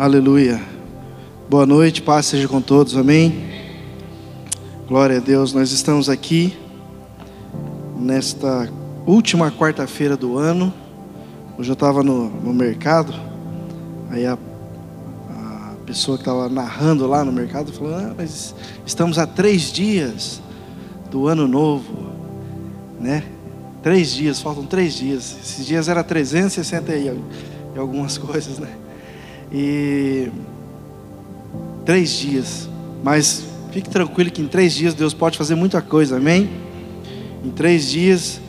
Aleluia. Boa noite, paz seja com todos, amém. Glória a Deus, nós estamos aqui nesta última quarta-feira do ano. Hoje eu estava no, no mercado, aí a, a pessoa que estava narrando lá no mercado falou: ah, mas estamos a três dias do ano novo, né? Três dias, faltam três dias. Esses dias era 360 e, e algumas coisas, né? E três dias, mas fique tranquilo que em três dias Deus pode fazer muita coisa, amém? Em três dias,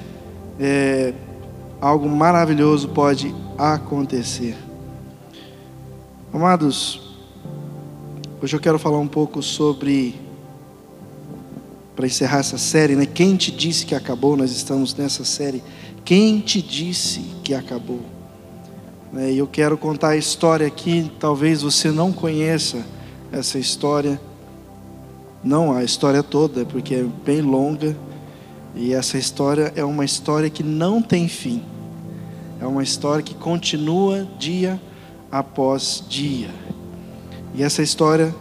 é, algo maravilhoso pode acontecer. Amados, hoje eu quero falar um pouco sobre para encerrar essa série, né? Quem te disse que acabou? Nós estamos nessa série. Quem te disse que acabou? Né, e eu quero contar a história aqui. Talvez você não conheça essa história, não a história toda, porque é bem longa. E essa história é uma história que não tem fim. É uma história que continua dia após dia. E essa história,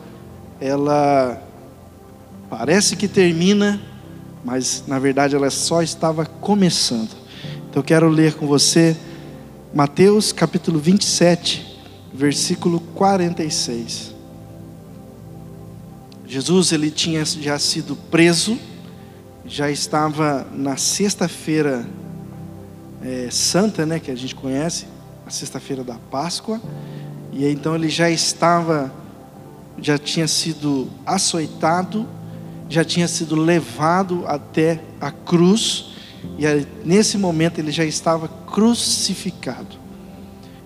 ela Parece que termina, mas na verdade ela só estava começando. Então eu quero ler com você Mateus capítulo 27, versículo 46. Jesus ele tinha já sido preso, já estava na sexta-feira é, santa, né, que a gente conhece, a sexta-feira da Páscoa, e então ele já estava, já tinha sido açoitado já tinha sido levado até a cruz, e nesse momento ele já estava crucificado.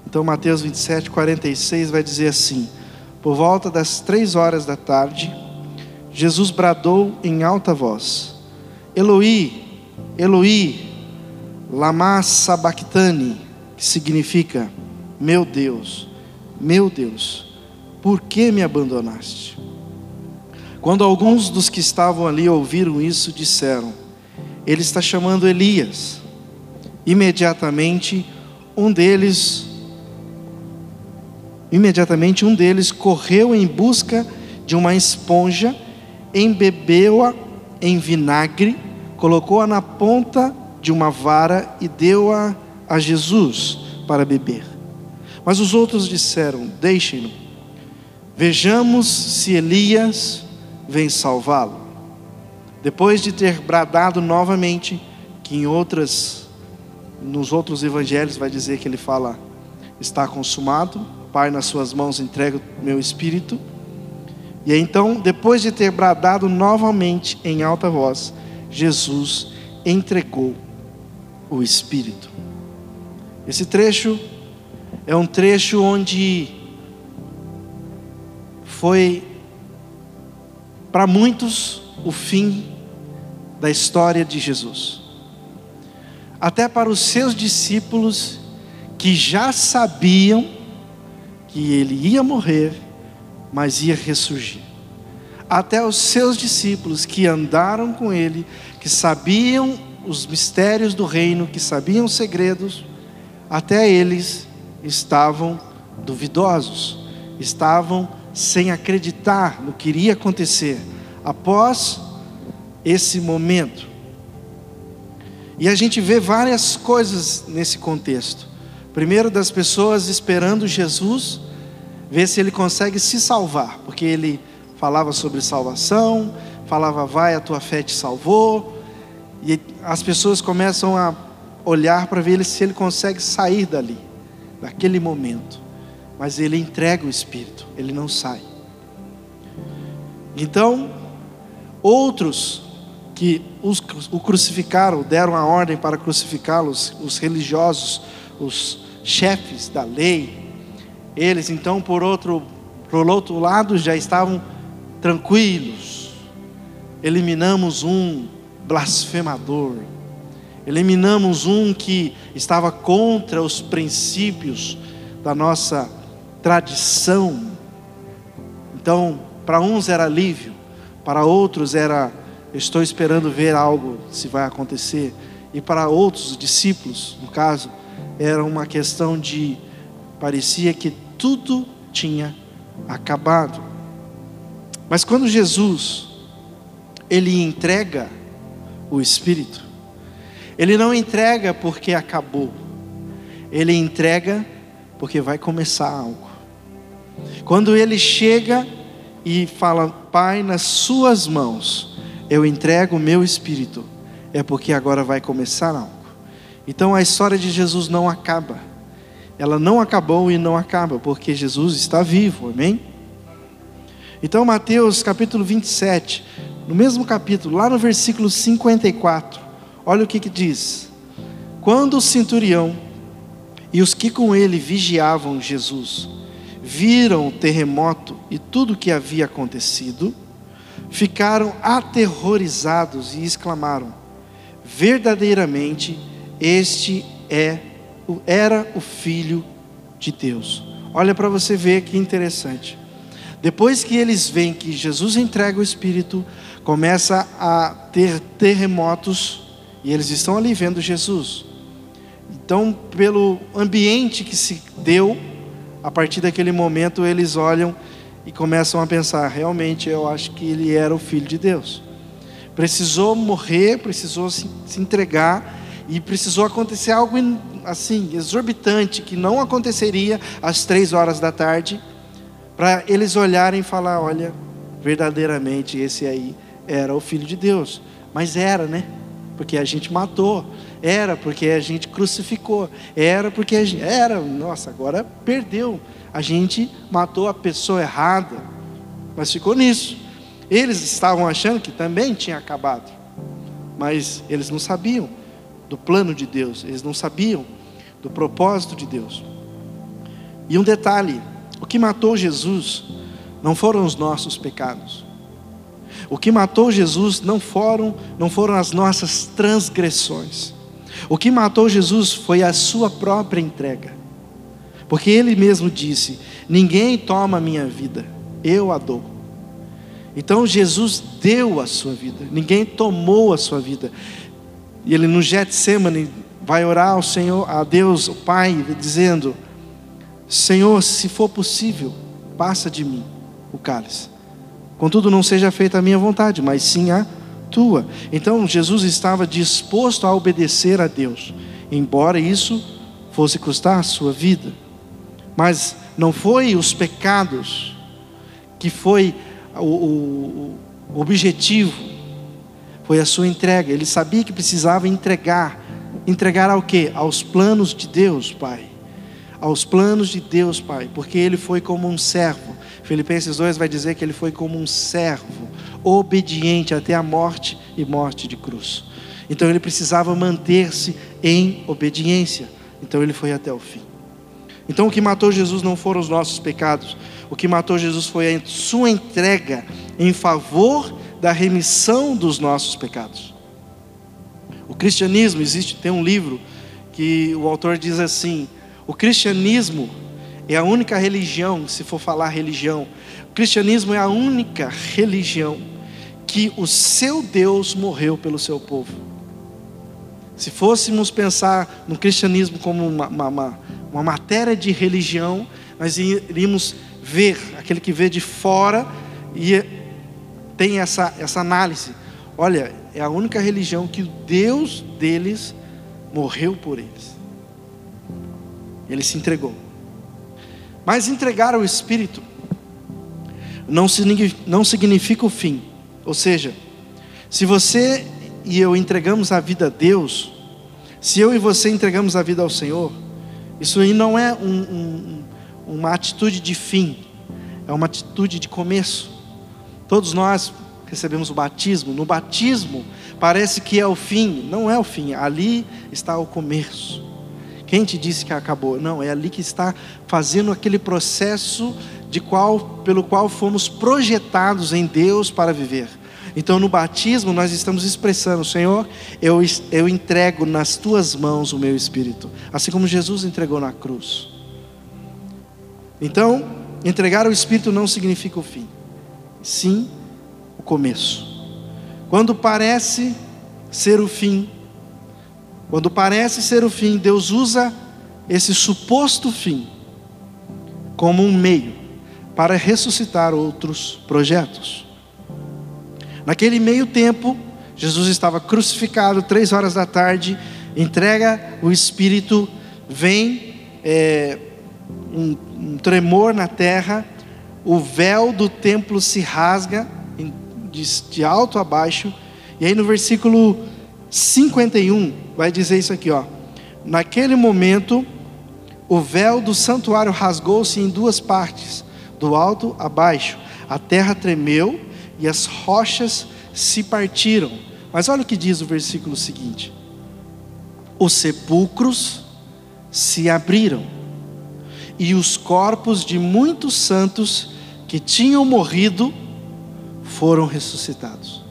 Então, Mateus 27, 46 vai dizer assim: Por volta das três horas da tarde, Jesus bradou em alta voz: Eloi, Eloi, lama sabachthani, que significa: Meu Deus, meu Deus, por que me abandonaste? Quando alguns dos que estavam ali ouviram isso, disseram: Ele está chamando Elias. Imediatamente, um deles Imediatamente um deles correu em busca de uma esponja, embebeu-a em vinagre, colocou-a na ponta de uma vara e deu-a a Jesus para beber. Mas os outros disseram: Deixem-no. Vejamos se Elias vem salvá-lo. Depois de ter bradado novamente, que em outras, nos outros evangelhos vai dizer que ele fala: está consumado, Pai, nas suas mãos entrego meu espírito. E então, depois de ter bradado novamente em alta voz, Jesus entregou o espírito. Esse trecho é um trecho onde foi para muitos, o fim da história de Jesus. Até para os seus discípulos, que já sabiam que ele ia morrer, mas ia ressurgir. Até os seus discípulos que andaram com ele, que sabiam os mistérios do reino, que sabiam os segredos, até eles estavam duvidosos, estavam sem acreditar no que iria acontecer após esse momento. E a gente vê várias coisas nesse contexto. Primeiro, das pessoas esperando Jesus, ver se ele consegue se salvar, porque ele falava sobre salvação, falava, vai, a tua fé te salvou, e as pessoas começam a olhar para ver se ele consegue sair dali, daquele momento mas ele entrega o Espírito, ele não sai. Então, outros que os, o crucificaram, deram a ordem para crucificá-los, os religiosos, os chefes da lei, eles então, por outro, por outro lado, já estavam tranquilos. Eliminamos um blasfemador, eliminamos um que estava contra os princípios da nossa tradição. Então, para uns era alívio, para outros era estou esperando ver algo se vai acontecer, e para outros discípulos, no caso, era uma questão de parecia que tudo tinha acabado. Mas quando Jesus ele entrega o espírito, ele não entrega porque acabou. Ele entrega porque vai começar algo. Quando ele chega e fala: "Pai, nas suas mãos eu entrego o meu espírito", é porque agora vai começar algo. Então a história de Jesus não acaba. Ela não acabou e não acaba, porque Jesus está vivo, amém? Então, Mateus capítulo 27, no mesmo capítulo, lá no versículo 54, olha o que, que diz: Quando o centurião e os que com ele vigiavam Jesus viram o terremoto e tudo o que havia acontecido, ficaram aterrorizados e exclamaram: Verdadeiramente, este é era o filho de Deus. Olha para você ver que interessante. Depois que eles veem que Jesus entrega o Espírito, começa a ter terremotos e eles estão ali vendo Jesus. Então, pelo ambiente que se deu, a partir daquele momento eles olham e começam a pensar: realmente eu acho que ele era o filho de Deus. Precisou morrer, precisou se entregar e precisou acontecer algo assim exorbitante que não aconteceria às três horas da tarde para eles olharem e falar: olha, verdadeiramente esse aí era o Filho de Deus. Mas era, né? Porque a gente matou, era porque a gente crucificou, era porque a gente, era, nossa, agora perdeu. A gente matou a pessoa errada, mas ficou nisso. Eles estavam achando que também tinha acabado, mas eles não sabiam do plano de Deus, eles não sabiam do propósito de Deus. E um detalhe: o que matou Jesus não foram os nossos pecados. O que matou Jesus não foram, não foram as nossas transgressões. O que matou Jesus foi a sua própria entrega. Porque ele mesmo disse: Ninguém toma a minha vida, eu a dou. Então Jesus deu a sua vida, ninguém tomou a sua vida. E ele no Getsemane vai orar ao Senhor, a Deus, o Pai, dizendo: Senhor, se for possível, passa de mim o cálice. Contudo, não seja feita a minha vontade, mas sim a tua. Então, Jesus estava disposto a obedecer a Deus, embora isso fosse custar a sua vida. Mas não foi os pecados que foi o, o, objetivo, foi a sua entrega. Ele sabia que precisava entregar. Entregar ao que? Aos planos de Deus, Pai aos planos de Deus, Pai, porque ele foi como um servo. Filipenses 2 vai dizer que ele foi como um servo, obediente até a morte e morte de cruz. Então ele precisava manter-se em obediência. Então ele foi até o fim. Então o que matou Jesus não foram os nossos pecados, o que matou Jesus foi a sua entrega em favor da remissão dos nossos pecados. O cristianismo existe, tem um livro que o autor diz assim: o cristianismo é a única religião, se for falar religião, o cristianismo é a única religião que o seu Deus morreu pelo seu povo. Se fôssemos pensar no cristianismo como uma, uma, uma matéria de religião, nós iríamos ver, aquele que vê de fora e tem essa, essa análise. Olha, é a única religião que o Deus deles morreu por eles. Ele se entregou. Mas entregar ao Espírito não significa o fim. Ou seja, se você e eu entregamos a vida a Deus, se eu e você entregamos a vida ao Senhor, isso aí não é um, um, uma atitude de fim, é uma atitude de começo. Todos nós recebemos o batismo, no batismo parece que é o fim, não é o fim, ali está o começo. Quem te disse que acabou? Não, é ali que está fazendo aquele processo de qual, pelo qual fomos projetados em Deus para viver. Então, no batismo, nós estamos expressando: Senhor, eu, eu entrego nas tuas mãos o meu espírito, assim como Jesus entregou na cruz. Então, entregar o espírito não significa o fim, sim o começo. Quando parece ser o fim, quando parece ser o fim, Deus usa esse suposto fim como um meio para ressuscitar outros projetos. Naquele meio tempo, Jesus estava crucificado, três horas da tarde, entrega o Espírito, vem é, um, um tremor na terra, o véu do templo se rasga de, de alto a baixo, e aí no versículo 51 vai dizer isso aqui, ó. Naquele momento, o véu do santuário rasgou-se em duas partes, do alto a baixo. A terra tremeu e as rochas se partiram. Mas olha o que diz o versículo seguinte: Os sepulcros se abriram, e os corpos de muitos santos que tinham morrido foram ressuscitados.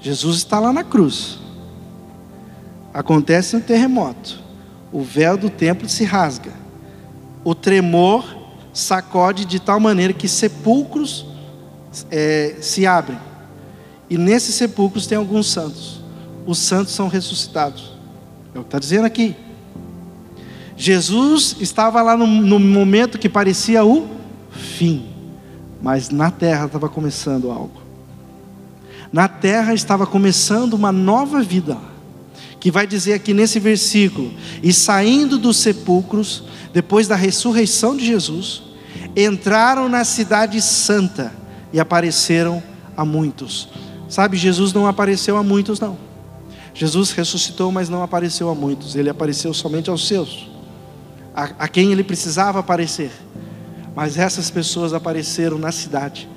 Jesus está lá na cruz. Acontece um terremoto. O véu do templo se rasga. O tremor sacode de tal maneira que sepulcros é, se abrem. E nesses sepulcros tem alguns santos. Os santos são ressuscitados. É o que está dizendo aqui. Jesus estava lá no, no momento que parecia o fim, mas na terra estava começando algo. Na terra estava começando uma nova vida, que vai dizer aqui nesse versículo: e saindo dos sepulcros, depois da ressurreição de Jesus, entraram na cidade santa e apareceram a muitos. Sabe, Jesus não apareceu a muitos, não. Jesus ressuscitou, mas não apareceu a muitos, ele apareceu somente aos seus a, a quem ele precisava aparecer. Mas essas pessoas apareceram na cidade.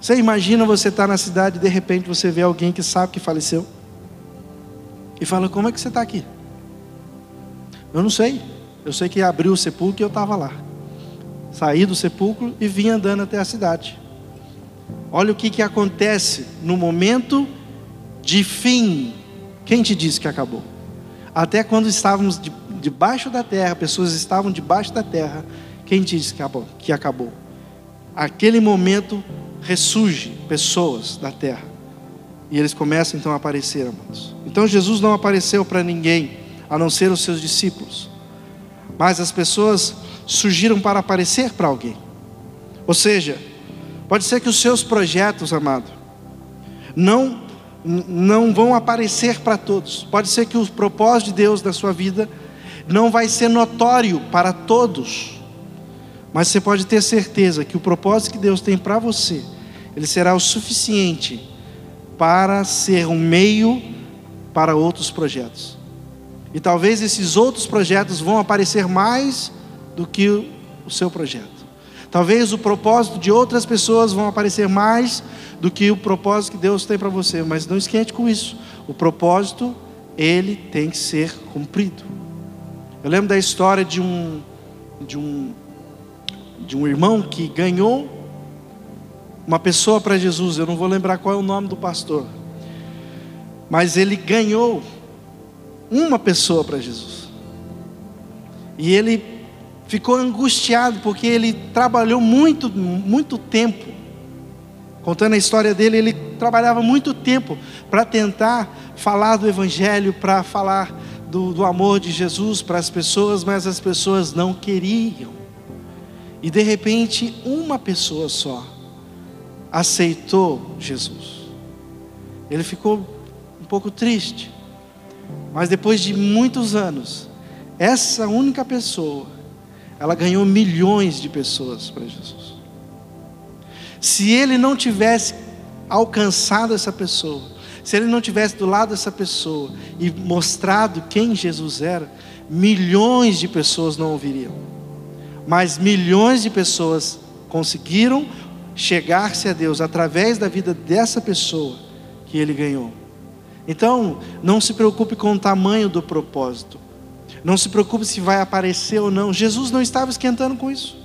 Você imagina você estar tá na cidade e de repente você vê alguém que sabe que faleceu e fala: Como é que você está aqui? Eu não sei. Eu sei que abriu o sepulcro e eu estava lá. Saí do sepulcro e vim andando até a cidade. Olha o que, que acontece no momento de fim. Quem te disse que acabou? Até quando estávamos de, debaixo da terra, pessoas estavam debaixo da terra, quem disse que acabou? Que acabou? Aquele momento ressurge pessoas da terra. E eles começam então a aparecer, amados. Então Jesus não apareceu para ninguém, a não ser os seus discípulos. Mas as pessoas surgiram para aparecer para alguém. Ou seja, pode ser que os seus projetos, amado, não não vão aparecer para todos. Pode ser que o propósito de Deus na sua vida não vai ser notório para todos. Mas você pode ter certeza que o propósito que Deus tem para você, ele será o suficiente para ser um meio para outros projetos. E talvez esses outros projetos vão aparecer mais do que o seu projeto. Talvez o propósito de outras pessoas vão aparecer mais do que o propósito que Deus tem para você, mas não esquente com isso. O propósito, ele tem que ser cumprido. Eu lembro da história de um de um de um irmão que ganhou uma pessoa para Jesus. Eu não vou lembrar qual é o nome do pastor, mas ele ganhou uma pessoa para Jesus. E ele ficou angustiado porque ele trabalhou muito, muito tempo. Contando a história dele, ele trabalhava muito tempo para tentar falar do Evangelho, para falar do, do amor de Jesus para as pessoas, mas as pessoas não queriam. E de repente, uma pessoa só aceitou Jesus. Ele ficou um pouco triste, mas depois de muitos anos, essa única pessoa ela ganhou milhões de pessoas para Jesus. Se ele não tivesse alcançado essa pessoa, se ele não tivesse do lado dessa pessoa e mostrado quem Jesus era, milhões de pessoas não ouviriam. Mas milhões de pessoas conseguiram chegar-se a Deus através da vida dessa pessoa que ele ganhou. Então, não se preocupe com o tamanho do propósito. Não se preocupe se vai aparecer ou não. Jesus não estava esquentando com isso.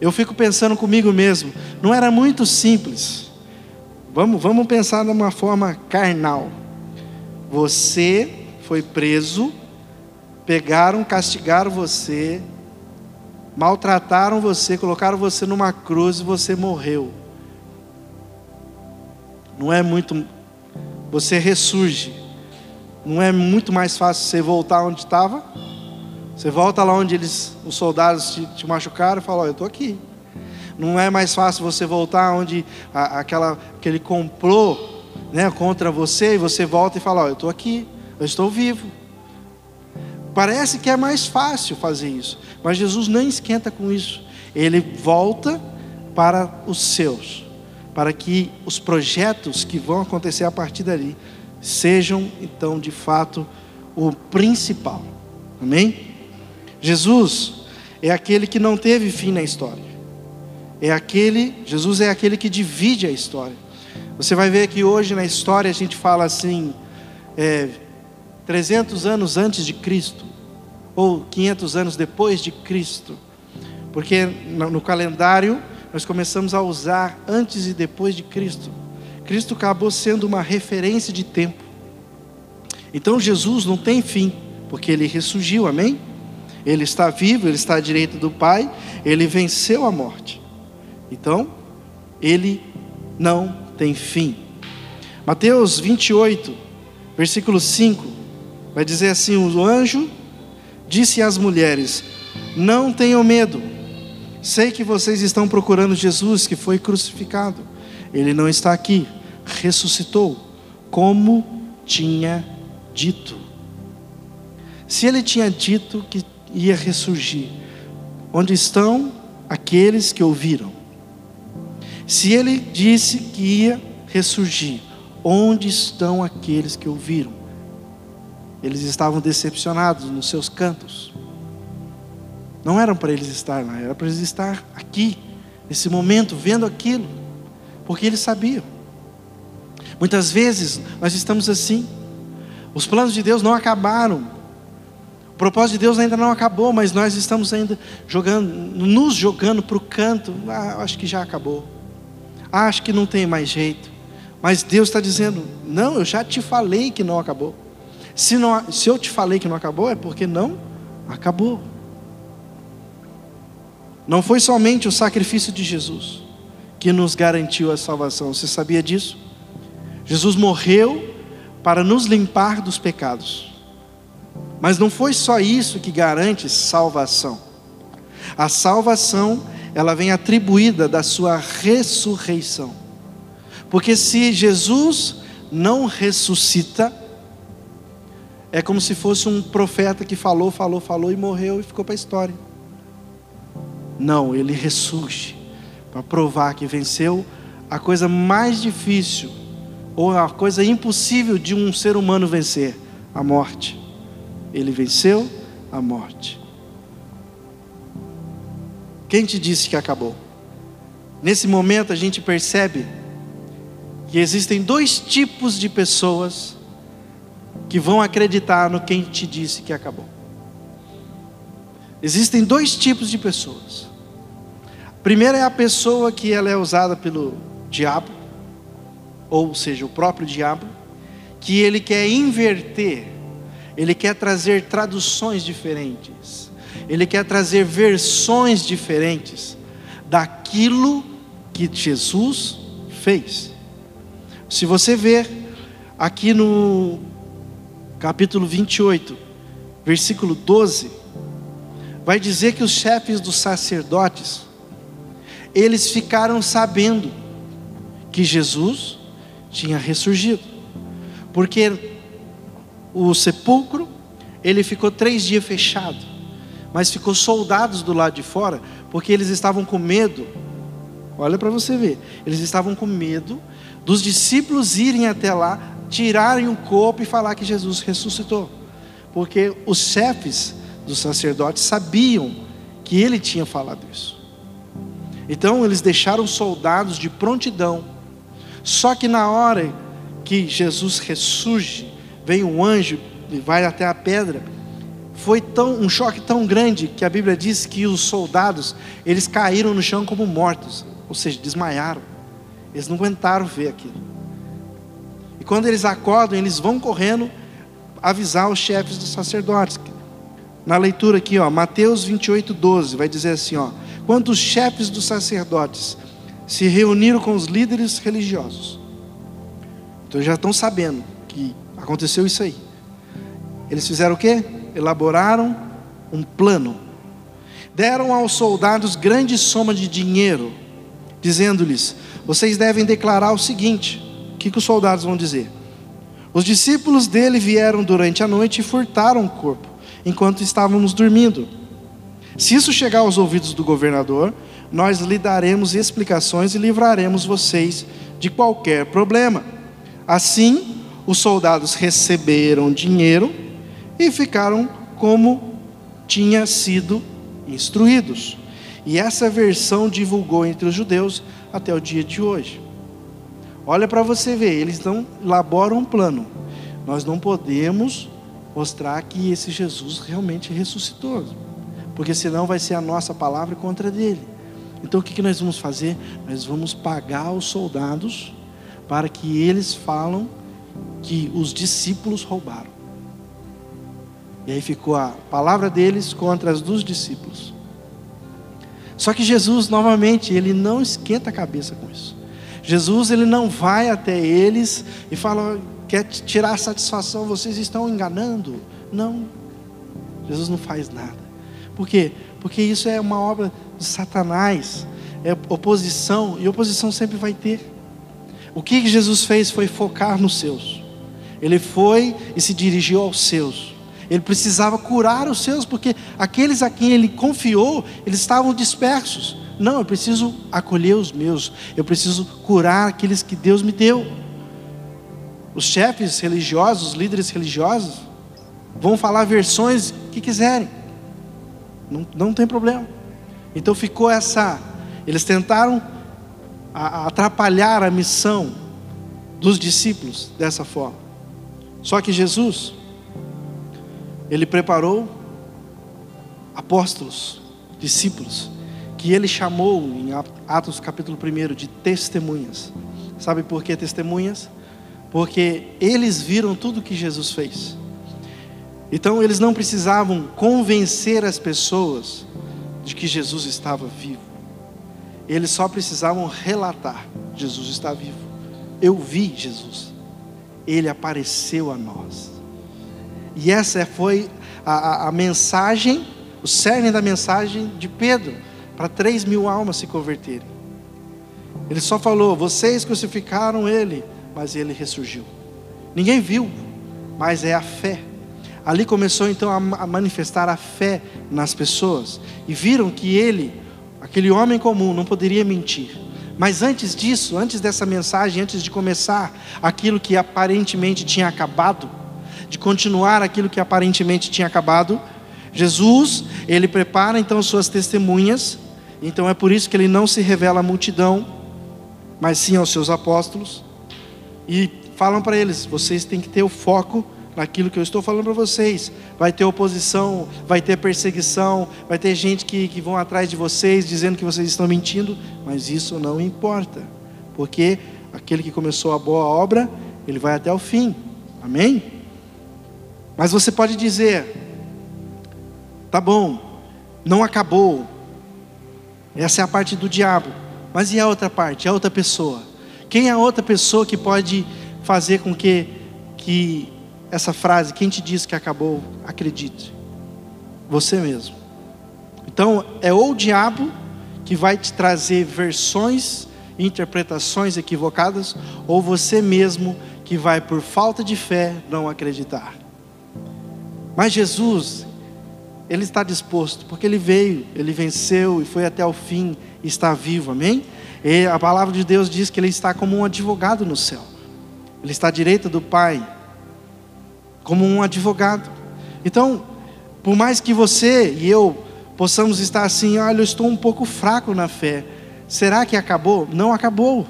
Eu fico pensando comigo mesmo, não era muito simples. Vamos, vamos pensar de uma forma carnal. Você foi preso, pegaram, castigaram você, maltrataram você, colocaram você numa cruz e você morreu. Não é muito. Você ressurge. Não é muito mais fácil você voltar onde estava? Você volta lá onde eles, os soldados te, te machucaram e fala: Eu estou aqui. Não é mais fácil você voltar onde a, aquela, aquele complô né, contra você e você volta e fala: oh, Eu estou aqui, eu estou vivo. Parece que é mais fácil fazer isso, mas Jesus não esquenta com isso. Ele volta para os seus, para que os projetos que vão acontecer a partir dali sejam então de fato o principal. Amém? Jesus é aquele que não teve fim na história. É aquele, Jesus é aquele que divide a história. Você vai ver que hoje na história a gente fala assim, é, 300 anos antes de Cristo, ou 500 anos depois de Cristo, porque no calendário nós começamos a usar antes e depois de Cristo. Cristo acabou sendo uma referência de tempo. Então Jesus não tem fim, porque ele ressurgiu, amém? Ele está vivo, ele está à direita do Pai, ele venceu a morte. Então, ele não tem fim. Mateus 28, versículo 5, vai dizer assim: O anjo disse às mulheres: Não tenham medo, sei que vocês estão procurando Jesus que foi crucificado. Ele não está aqui, ressuscitou, como tinha dito. Se ele tinha dito que ia ressurgir. Onde estão aqueles que ouviram? Se ele disse que ia ressurgir, onde estão aqueles que ouviram? Eles estavam decepcionados nos seus cantos. Não eram para eles estar lá, era para eles estar aqui, nesse momento, vendo aquilo, porque eles sabiam. Muitas vezes nós estamos assim, os planos de Deus não acabaram, propósito de Deus ainda não acabou, mas nós estamos ainda jogando, nos jogando para o canto. Ah, acho que já acabou. Ah, acho que não tem mais jeito. Mas Deus está dizendo: não, eu já te falei que não acabou. Se, não, se eu te falei que não acabou, é porque não acabou. Não foi somente o sacrifício de Jesus que nos garantiu a salvação. Você sabia disso? Jesus morreu para nos limpar dos pecados. Mas não foi só isso que garante salvação. A salvação, ela vem atribuída da sua ressurreição. Porque se Jesus não ressuscita, é como se fosse um profeta que falou, falou, falou e morreu e ficou para a história. Não, ele ressurge para provar que venceu a coisa mais difícil ou a coisa impossível de um ser humano vencer, a morte. Ele venceu a morte. Quem te disse que acabou? Nesse momento a gente percebe que existem dois tipos de pessoas que vão acreditar no quem te disse que acabou. Existem dois tipos de pessoas. A primeira é a pessoa que ela é usada pelo diabo, ou seja, o próprio diabo, que ele quer inverter ele quer trazer traduções diferentes, ele quer trazer versões diferentes daquilo que Jesus fez. Se você ver aqui no capítulo 28, versículo 12, vai dizer que os chefes dos sacerdotes, eles ficaram sabendo que Jesus tinha ressurgido, porque o sepulcro, ele ficou três dias fechado, mas ficou soldados do lado de fora, porque eles estavam com medo. Olha para você ver, eles estavam com medo dos discípulos irem até lá, tirarem o corpo e falar que Jesus ressuscitou, porque os chefes dos sacerdotes sabiam que ele tinha falado isso. Então eles deixaram soldados de prontidão. Só que na hora que Jesus ressurge, vem um anjo e vai até a pedra. Foi tão, um choque tão grande que a Bíblia diz que os soldados, eles caíram no chão como mortos, ou seja, desmaiaram. Eles não aguentaram ver aquilo. Quando eles acordam, eles vão correndo avisar os chefes dos sacerdotes. Na leitura aqui, ó, Mateus 28, 12, vai dizer assim: ó, quando os chefes dos sacerdotes se reuniram com os líderes religiosos, então já estão sabendo que Aconteceu isso aí. Eles fizeram o quê? Elaboraram um plano. Deram aos soldados grande soma de dinheiro, dizendo-lhes: Vocês devem declarar o seguinte: que, que os soldados vão dizer? Os discípulos dele vieram durante a noite e furtaram o corpo, enquanto estávamos dormindo. Se isso chegar aos ouvidos do governador, nós lhe daremos explicações e livraremos vocês de qualquer problema. Assim, os soldados receberam dinheiro e ficaram como tinha sido instruídos. E essa versão divulgou entre os judeus até o dia de hoje. Olha para você ver, eles não elaboram um plano. Nós não podemos mostrar que esse Jesus realmente ressuscitou, porque senão vai ser a nossa palavra contra dele. Então o que, nós vamos fazer? Nós vamos pagar os soldados para que eles falam que os discípulos roubaram. E aí ficou a palavra deles contra as dos discípulos. Só que Jesus, novamente, ele não esquenta a cabeça com isso. Jesus, ele não vai até eles e fala, quer tirar satisfação, vocês estão enganando. Não, Jesus não faz nada. Por quê? Porque isso é uma obra de Satanás, é oposição, e oposição sempre vai ter. O que Jesus fez foi focar nos seus. Ele foi e se dirigiu aos seus. Ele precisava curar os seus, porque aqueles a quem ele confiou, eles estavam dispersos. Não, eu preciso acolher os meus, eu preciso curar aqueles que Deus me deu. Os chefes religiosos, os líderes religiosos, vão falar versões que quiserem, não, não tem problema. Então ficou essa. Eles tentaram atrapalhar a missão dos discípulos dessa forma. Só que Jesus, ele preparou apóstolos, discípulos, que ele chamou em Atos capítulo 1 de testemunhas. Sabe por que testemunhas? Porque eles viram tudo que Jesus fez. Então eles não precisavam convencer as pessoas de que Jesus estava vivo. Eles só precisavam relatar: Jesus está vivo. Eu vi Jesus. Ele apareceu a nós. E essa foi a, a, a mensagem, o cerne da mensagem de Pedro, para três mil almas se converterem. Ele só falou: vocês crucificaram ele, mas ele ressurgiu. Ninguém viu, mas é a fé. Ali começou então a manifestar a fé nas pessoas e viram que ele, aquele homem comum, não poderia mentir. Mas antes disso, antes dessa mensagem, antes de começar aquilo que aparentemente tinha acabado, de continuar aquilo que aparentemente tinha acabado, Jesus, ele prepara então suas testemunhas. Então é por isso que ele não se revela à multidão, mas sim aos seus apóstolos e falam para eles: vocês têm que ter o foco naquilo que eu estou falando para vocês. Vai ter oposição, vai ter perseguição, vai ter gente que, que vão atrás de vocês dizendo que vocês estão mentindo, mas isso não importa, porque aquele que começou a boa obra, ele vai até o fim. Amém? Mas você pode dizer, tá bom, não acabou. Essa é a parte do diabo. Mas e a outra parte, a outra pessoa? Quem é a outra pessoa que pode fazer com que, que essa frase, quem te diz que acabou, acredite. Você mesmo. Então, é ou o diabo que vai te trazer versões, interpretações equivocadas, ou você mesmo que vai, por falta de fé, não acreditar. Mas Jesus, Ele está disposto, porque Ele veio, Ele venceu e foi até o fim, e está vivo, amém? E a palavra de Deus diz que Ele está como um advogado no céu, Ele está à direita do Pai, como um advogado. Então, por mais que você e eu possamos estar assim, olha, eu estou um pouco fraco na fé. Será que acabou? Não acabou.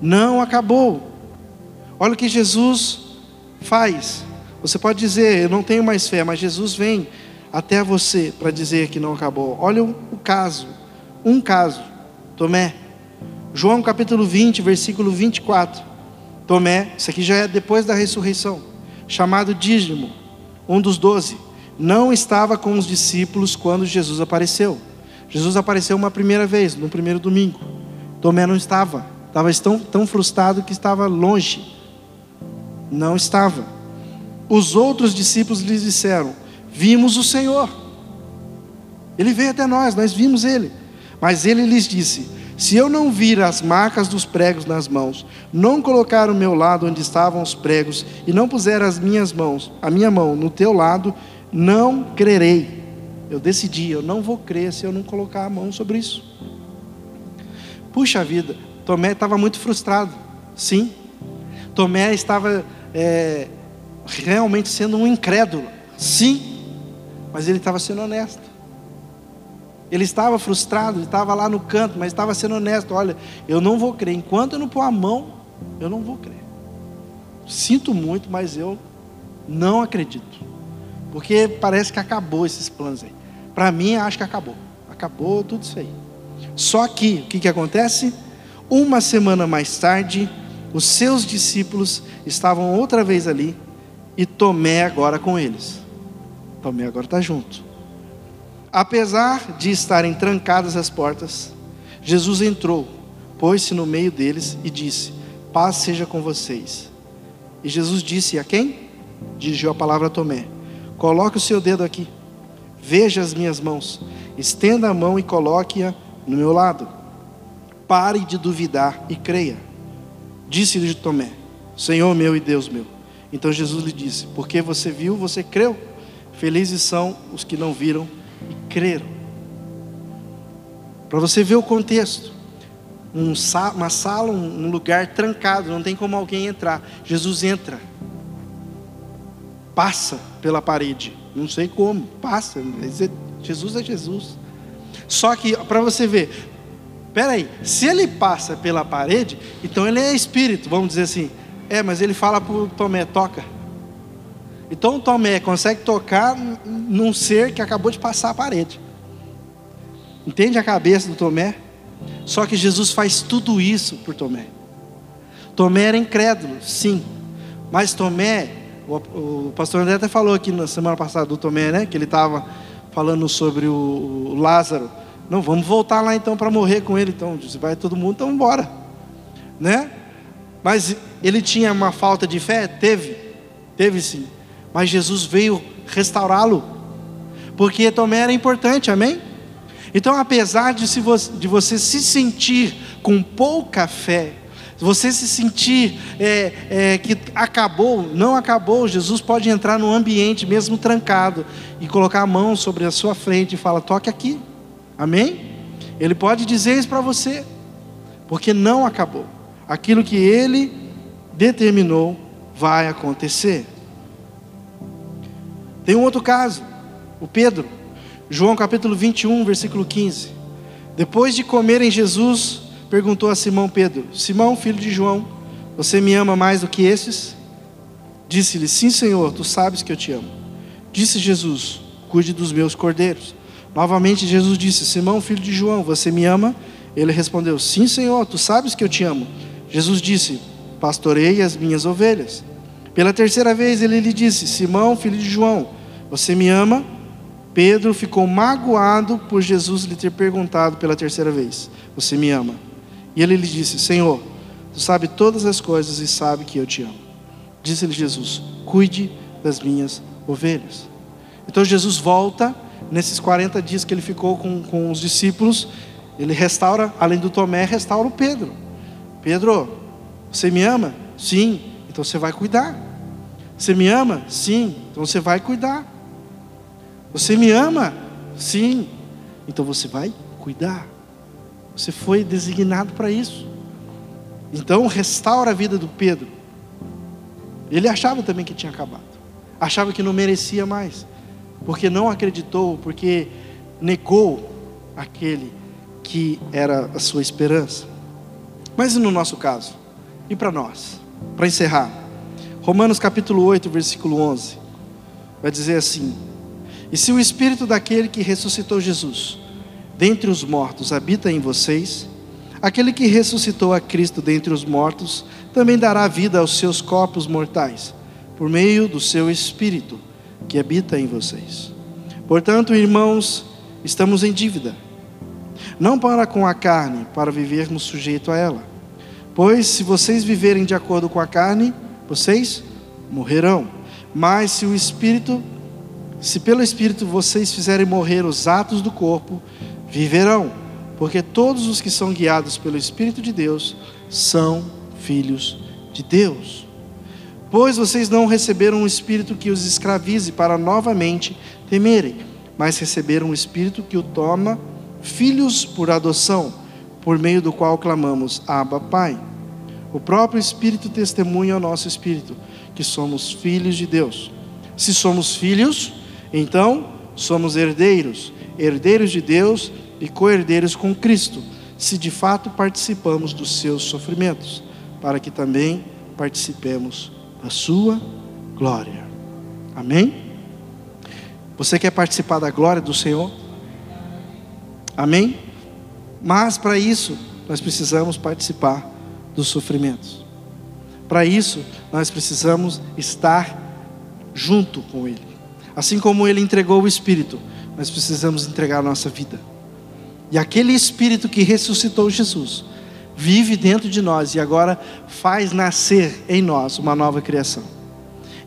Não acabou. Olha o que Jesus faz. Você pode dizer, eu não tenho mais fé, mas Jesus vem até você para dizer que não acabou. Olha o, caso, um caso, Tomé. João capítulo 20, versículo 24. Tomé, isso aqui já é depois da ressurreição chamado Dízimo, um dos doze, não estava com os discípulos quando Jesus apareceu. Jesus apareceu uma primeira vez, no primeiro domingo. Tomé não estava, estava tão, tão frustrado que estava longe. Não estava. Os outros discípulos lhes disseram: Vimos o Senhor. Ele veio até nós, nós vimos ele. Mas ele lhes disse: Se eu não vir as marcas dos pregos nas mãos, não colocar o meu lado onde estavam os pregos e não puser as minhas mãos, a minha mão no teu lado, não crerei. Eu decidi, eu não vou crer se eu não colocar a mão sobre isso. Puxa vida, Tomé estava muito frustrado. Sim, Tomé estava é, realmente sendo um incrédulo. Sim, mas ele estava sendo honesto. Ele estava frustrado, ele estava lá no canto, mas estava sendo honesto. Olha, eu não vou crer. Enquanto eu não pôr a mão, eu não vou crer. Sinto muito, mas eu não acredito. Porque parece que acabou esses planos aí. Para mim, acho que acabou. Acabou tudo isso aí. Só que, o que, que acontece? Uma semana mais tarde, os seus discípulos estavam outra vez ali e Tomé agora com eles. Tomé agora está junto. Apesar de estarem trancadas as portas, Jesus entrou, pôs-se no meio deles e disse: Paz seja com vocês. E Jesus disse a quem? Dirigiu a palavra a Tomé: Coloque o seu dedo aqui, veja as minhas mãos, estenda a mão e coloque-a no meu lado. Pare de duvidar e creia. Disse-lhe Tomé: Senhor meu e Deus meu. Então Jesus lhe disse: Porque você viu, você creu. Felizes são os que não viram e creram. Para você ver o contexto. Um, uma sala, um lugar trancado, não tem como alguém entrar. Jesus entra, passa pela parede, não sei como, passa. Jesus é Jesus. Só que, para você ver, peraí, se ele passa pela parede, então ele é espírito, vamos dizer assim. É, mas ele fala para Tomé: toca. Então Tomé consegue tocar num ser que acabou de passar a parede. Entende a cabeça do Tomé? Só que Jesus faz tudo isso por Tomé. Tomé era incrédulo, sim. Mas Tomé, o, o pastor André até falou aqui na semana passada do Tomé, né? Que ele estava falando sobre o, o, Lázaro. Não, vamos voltar lá então para morrer com ele. Então, se vai todo mundo, então embora. Né? Mas ele tinha uma falta de fé? Teve. Teve sim mas Jesus veio restaurá-lo, porque Tomé era importante, amém? Então, apesar de, se você, de você se sentir com pouca fé, você se sentir é, é, que acabou, não acabou, Jesus pode entrar no ambiente mesmo trancado e colocar a mão sobre a sua frente e falar: toque aqui, amém? Ele pode dizer isso para você, porque não acabou. Aquilo que ele determinou vai acontecer. Tem um outro caso, o Pedro, João capítulo 21, versículo 15. Depois de comerem, Jesus perguntou a Simão Pedro: Simão, filho de João, você me ama mais do que esses? Disse-lhe: Sim, Senhor, tu sabes que eu te amo. Disse Jesus: Cuide dos meus cordeiros. Novamente Jesus disse: Simão, filho de João, você me ama? Ele respondeu: Sim, Senhor, tu sabes que eu te amo. Jesus disse: Pastorei as minhas ovelhas. Pela terceira vez ele lhe disse: Simão, filho de João, você me ama? Pedro ficou magoado por Jesus lhe ter perguntado pela terceira vez: Você me ama? E ele lhe disse: Senhor, tu sabe todas as coisas e sabe que eu te amo. Disse-lhe Jesus: Cuide das minhas ovelhas. Então Jesus volta, nesses 40 dias que ele ficou com, com os discípulos, ele restaura, além do Tomé, restaura o Pedro. Pedro, você me ama? Sim, então você vai cuidar. Você me ama? Sim, então você vai cuidar. Você me ama? Sim. Então você vai cuidar. Você foi designado para isso. Então restaura a vida do Pedro. Ele achava também que tinha acabado. Achava que não merecia mais. Porque não acreditou, porque negou aquele que era a sua esperança. Mas e no nosso caso? E para nós? Para encerrar, Romanos capítulo 8, versículo 11, vai dizer assim: e se o espírito daquele que ressuscitou Jesus dentre os mortos habita em vocês, aquele que ressuscitou a Cristo dentre os mortos também dará vida aos seus corpos mortais, por meio do seu espírito que habita em vocês. Portanto, irmãos, estamos em dívida, não para com a carne, para vivermos sujeito a ela. Pois se vocês viverem de acordo com a carne, vocês morrerão. Mas se o espírito Se pelo Espírito vocês fizerem morrer os atos do corpo, viverão, porque todos os que são guiados pelo Espírito de Deus são filhos de Deus. Pois vocês não receberam um espírito que os escravize para novamente temerem, mas receberam um espírito que o toma filhos por adoção, por meio do qual clamamos: Abba, Pai. O próprio Espírito testemunha ao nosso espírito que somos filhos de Deus. Se somos filhos, então somos herdeiros, herdeiros de Deus e co-herdeiros com Cristo, se de fato participamos dos seus sofrimentos, para que também participemos da sua glória. Amém? Você quer participar da glória do Senhor? Amém? Mas para isso, nós precisamos participar dos sofrimentos. Para isso, nós precisamos estar junto com Ele. Assim como Ele entregou o Espírito, nós precisamos entregar a nossa vida. E aquele Espírito que ressuscitou Jesus, vive dentro de nós e agora faz nascer em nós uma nova criação.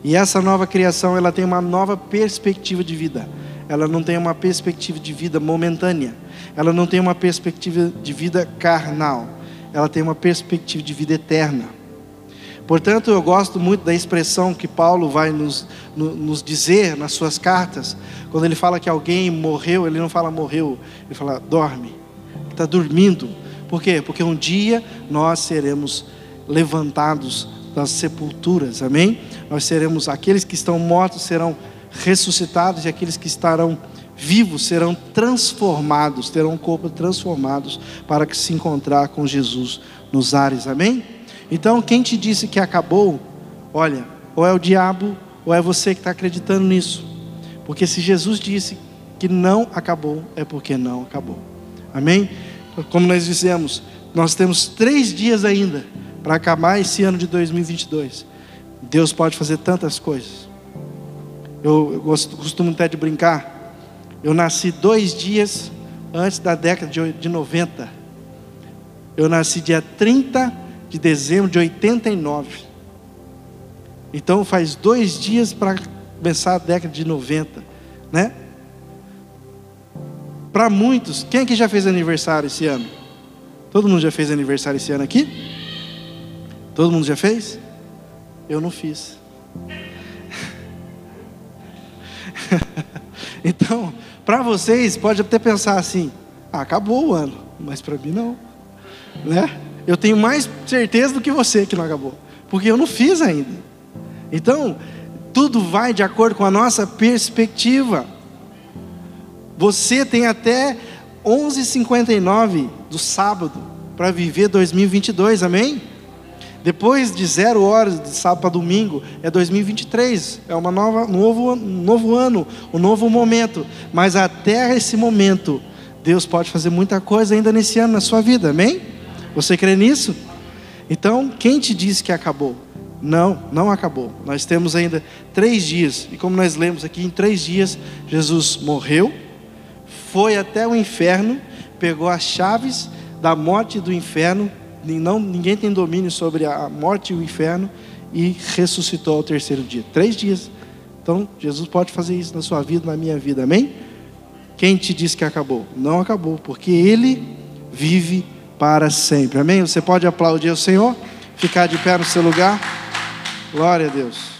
E essa nova criação, ela tem uma nova perspectiva de vida. Ela não tem uma perspectiva de vida momentânea. Ela não tem uma perspectiva de vida carnal. Ela tem uma perspectiva de vida eterna. Portanto, eu gosto muito da expressão que Paulo vai nos, nos dizer nas suas cartas, quando ele fala que alguém morreu, ele não fala morreu, ele fala dorme, está dormindo. Por quê? Porque um dia nós seremos levantados das sepulturas, amém? Nós seremos, aqueles que estão mortos serão ressuscitados e aqueles que estarão vivos serão transformados, terão um corpo transformados para que se encontrar com Jesus nos ares, amém? Então, quem te disse que acabou, olha, ou é o diabo, ou é você que está acreditando nisso. Porque se Jesus disse que não acabou, é porque não acabou. Amém? Como nós dizemos, nós temos três dias ainda para acabar esse ano de 2022. Deus pode fazer tantas coisas. Eu, eu gosto, costumo até de brincar. Eu nasci dois dias antes da década de, de 90. Eu nasci dia 30 de dezembro de 89. Então faz dois dias para começar a década de 90, né? Para muitos, quem aqui já fez aniversário esse ano? Todo mundo já fez aniversário esse ano aqui? Todo mundo já fez? Eu não fiz. então, para vocês, pode até pensar assim: ah, acabou o ano, mas para mim não, né? Eu tenho mais certeza do que você que não acabou, porque eu não fiz ainda. Então, tudo vai de acordo com a nossa perspectiva. Você tem até 11:59 do sábado para viver 2022, amém? Depois de zero horas de sábado para domingo é 2023, é uma nova, novo, novo ano, um novo momento. Mas até esse momento, Deus pode fazer muita coisa ainda nesse ano na sua vida, amém? Você crê nisso? Então, quem te disse que acabou? Não, não acabou. Nós temos ainda três dias, e como nós lemos aqui, em três dias, Jesus morreu, foi até o inferno, pegou as chaves da morte e do inferno, não, ninguém tem domínio sobre a morte e o inferno, e ressuscitou ao terceiro dia. Três dias. Então, Jesus pode fazer isso na sua vida, na minha vida, amém? Quem te disse que acabou? Não acabou, porque Ele vive para sempre. Amém? Você pode aplaudir o Senhor, ficar de pé no seu lugar. Glória a Deus.